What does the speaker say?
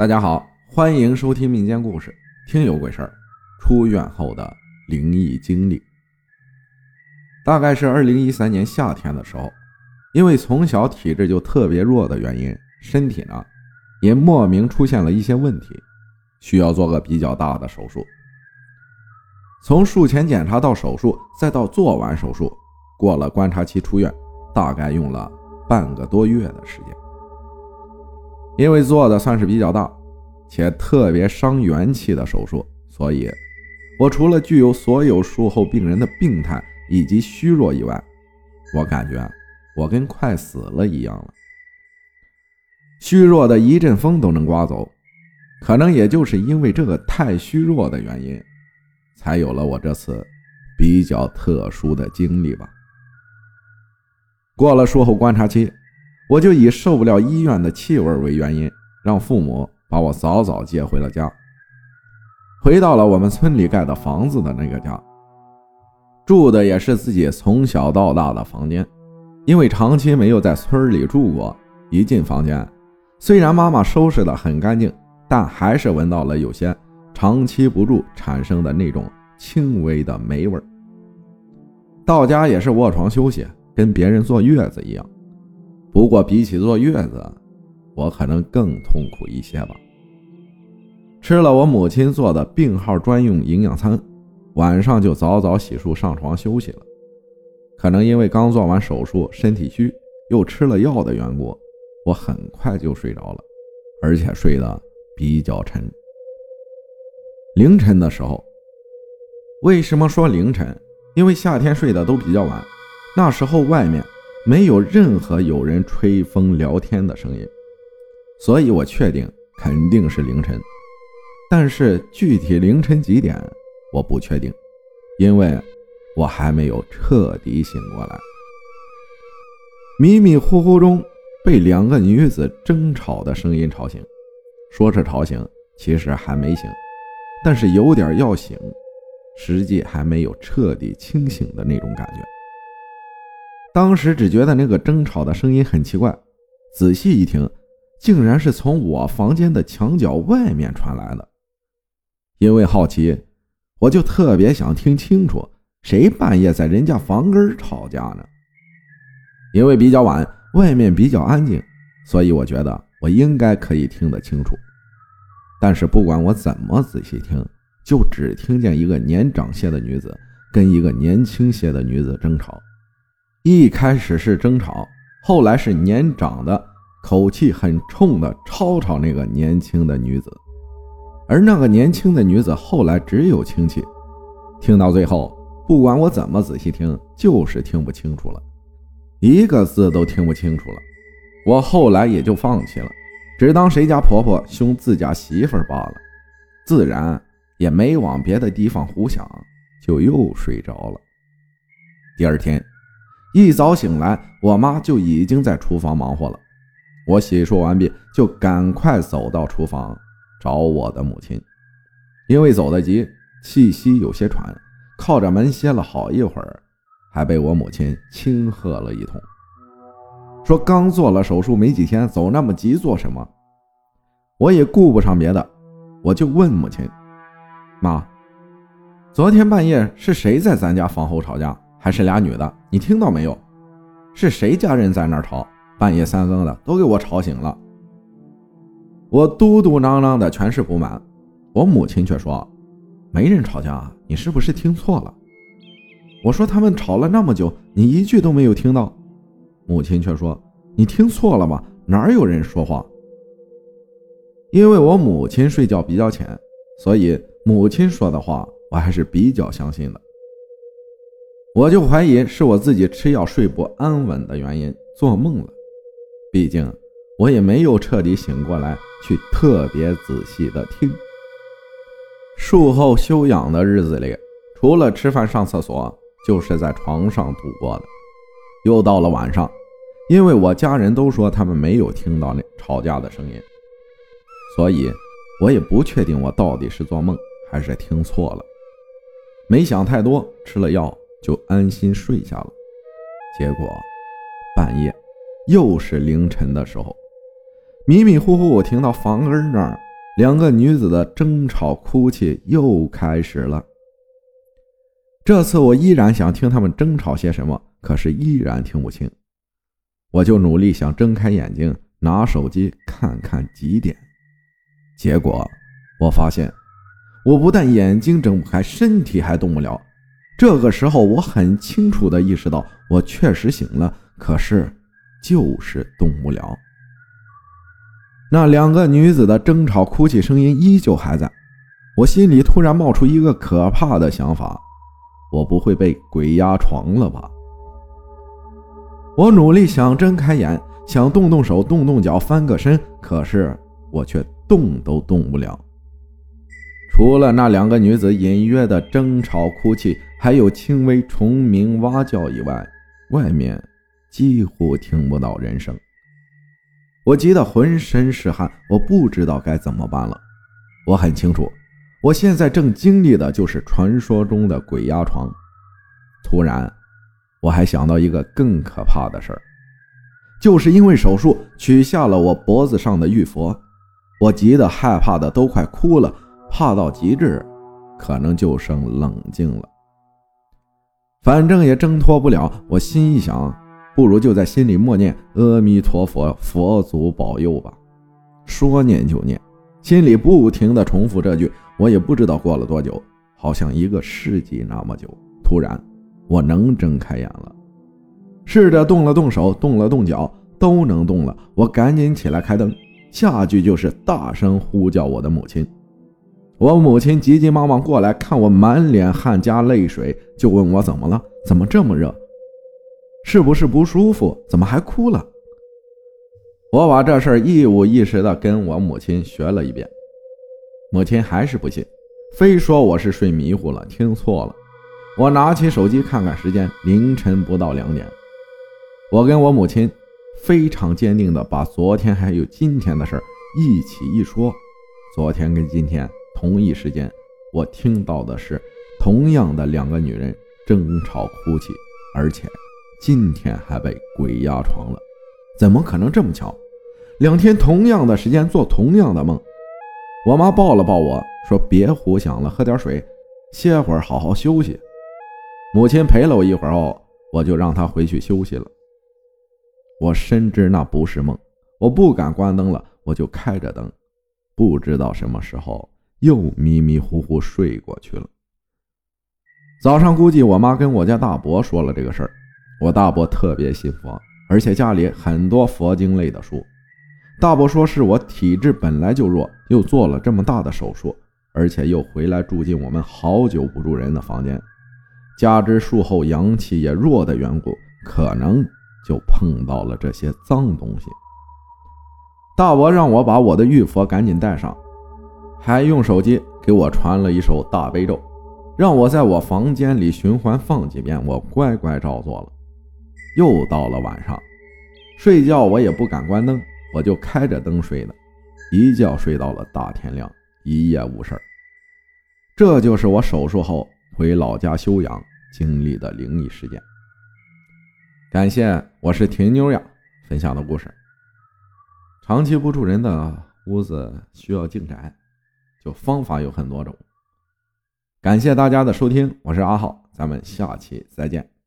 大家好，欢迎收听民间故事《听有鬼事儿》，出院后的灵异经历。大概是二零一三年夏天的时候，因为从小体质就特别弱的原因，身体呢也莫名出现了一些问题，需要做个比较大的手术。从术前检查到手术，再到做完手术，过了观察期出院，大概用了半个多月的时间。因为做的算是比较大，且特别伤元气的手术，所以，我除了具有所有术后病人的病态以及虚弱以外，我感觉我跟快死了一样了，虚弱的一阵风都能刮走。可能也就是因为这个太虚弱的原因，才有了我这次比较特殊的经历吧。过了术后观察期。我就以受不了医院的气味为原因，让父母把我早早接回了家，回到了我们村里盖的房子的那个家，住的也是自己从小到大的房间。因为长期没有在村里住过，一进房间，虽然妈妈收拾的很干净，但还是闻到了有些长期不住产生的那种轻微的霉味到家也是卧床休息，跟别人坐月子一样。不过比起坐月子，我可能更痛苦一些吧。吃了我母亲做的病号专用营养餐，晚上就早早洗漱上床休息了。可能因为刚做完手术，身体虚，又吃了药的缘故，我很快就睡着了，而且睡得比较沉。凌晨的时候，为什么说凌晨？因为夏天睡得都比较晚，那时候外面。没有任何有人吹风聊天的声音，所以我确定肯定是凌晨。但是具体凌晨几点，我不确定，因为我还没有彻底醒过来。迷迷糊糊中被两个女子争吵的声音吵醒，说是吵醒，其实还没醒，但是有点要醒，实际还没有彻底清醒的那种感觉。当时只觉得那个争吵的声音很奇怪，仔细一听，竟然是从我房间的墙角外面传来的。因为好奇，我就特别想听清楚谁半夜在人家房根吵架呢？因为比较晚，外面比较安静，所以我觉得我应该可以听得清楚。但是不管我怎么仔细听，就只听见一个年长些的女子跟一个年轻些的女子争吵。一开始是争吵，后来是年长的口气很冲的吵吵那个年轻的女子，而那个年轻的女子后来只有轻气，听到最后，不管我怎么仔细听，就是听不清楚了，一个字都听不清楚了。我后来也就放弃了，只当谁家婆婆凶自家媳妇罢了，自然也没往别的地方胡想，就又睡着了。第二天。一早醒来，我妈就已经在厨房忙活了。我洗漱完毕，就赶快走到厨房找我的母亲。因为走得急，气息有些喘，靠着门歇了好一会儿，还被我母亲轻喝了一通，说刚做了手术没几天，走那么急做什么？我也顾不上别的，我就问母亲：“妈，昨天半夜是谁在咱家房后吵架？”还是俩女的，你听到没有？是谁家人在那儿吵？半夜三更的，都给我吵醒了。我嘟嘟囔囔的，全是不满。我母亲却说：“没人吵架，你是不是听错了？”我说：“他们吵了那么久，你一句都没有听到。”母亲却说：“你听错了吧？哪有人说话？”因为我母亲睡觉比较浅，所以母亲说的话我还是比较相信的。我就怀疑是我自己吃药睡不安稳的原因，做梦了。毕竟我也没有彻底醒过来，去特别仔细的听。术后休养的日子里，除了吃饭、上厕所，就是在床上度过的。又到了晚上，因为我家人都说他们没有听到那吵架的声音，所以我也不确定我到底是做梦还是听错了。没想太多，吃了药。就安心睡下了。结果半夜又是凌晨的时候，迷迷糊糊我听到房根那儿两个女子的争吵、哭泣又开始了。这次我依然想听他们争吵些什么，可是依然听不清。我就努力想睁开眼睛，拿手机看看几点。结果我发现，我不但眼睛睁不开，身体还动不了。这个时候，我很清楚地意识到，我确实醒了，可是就是动不了。那两个女子的争吵、哭泣声音依旧还在，我心里突然冒出一个可怕的想法：我不会被鬼压床了吧？我努力想睁开眼，想动动手、动动脚、翻个身，可是我却动都动不了。除了那两个女子隐约的争吵、哭泣，还有轻微虫鸣、蛙叫以外，外面几乎听不到人声。我急得浑身是汗，我不知道该怎么办了。我很清楚，我现在正经历的就是传说中的鬼压床。突然，我还想到一个更可怕的事儿，就是因为手术取下了我脖子上的玉佛，我急得害怕的都快哭了。怕到极致，可能就剩冷静了。反正也挣脱不了，我心一想，不如就在心里默念“阿弥陀佛，佛祖保佑吧”。说念就念，心里不停地重复这句。我也不知道过了多久，好像一个世纪那么久。突然，我能睁开眼了，试着动了动手，动了动脚，都能动了。我赶紧起来开灯，下句就是大声呼叫我的母亲。我母亲急急忙忙过来，看我满脸汗加泪水，就问我怎么了？怎么这么热？是不是不舒服？怎么还哭了？我把这事儿一五一十的跟我母亲学了一遍，母亲还是不信，非说我是睡迷糊了，听错了。我拿起手机看看时间，凌晨不到两点。我跟我母亲非常坚定的把昨天还有今天的事儿一起一说，昨天跟今天。同一时间，我听到的是同样的两个女人争吵哭泣，而且今天还被鬼压床了。怎么可能这么巧？两天同样的时间做同样的梦。我妈抱了抱我说：“别胡想了，喝点水，歇会儿，好好休息。”母亲陪了我一会儿后，我就让她回去休息了。我深知那不是梦，我不敢关灯了，我就开着灯，不知道什么时候。又迷迷糊糊睡过去了。早上估计我妈跟我家大伯说了这个事儿，我大伯特别信佛，而且家里很多佛经类的书。大伯说是我体质本来就弱，又做了这么大的手术，而且又回来住进我们好久不住人的房间，加之术后阳气也弱的缘故，可能就碰到了这些脏东西。大伯让我把我的玉佛赶紧带上。还用手机给我传了一首大悲咒，让我在我房间里循环放几遍。我乖乖照做了。又到了晚上，睡觉我也不敢关灯，我就开着灯睡的，一觉睡到了大天亮，一夜无事这就是我手术后回老家休养经历的灵异事件。感谢我是婷妞呀分享的故事。长期不住人的屋子需要静宅。就方法有很多种，感谢大家的收听，我是阿浩，咱们下期再见。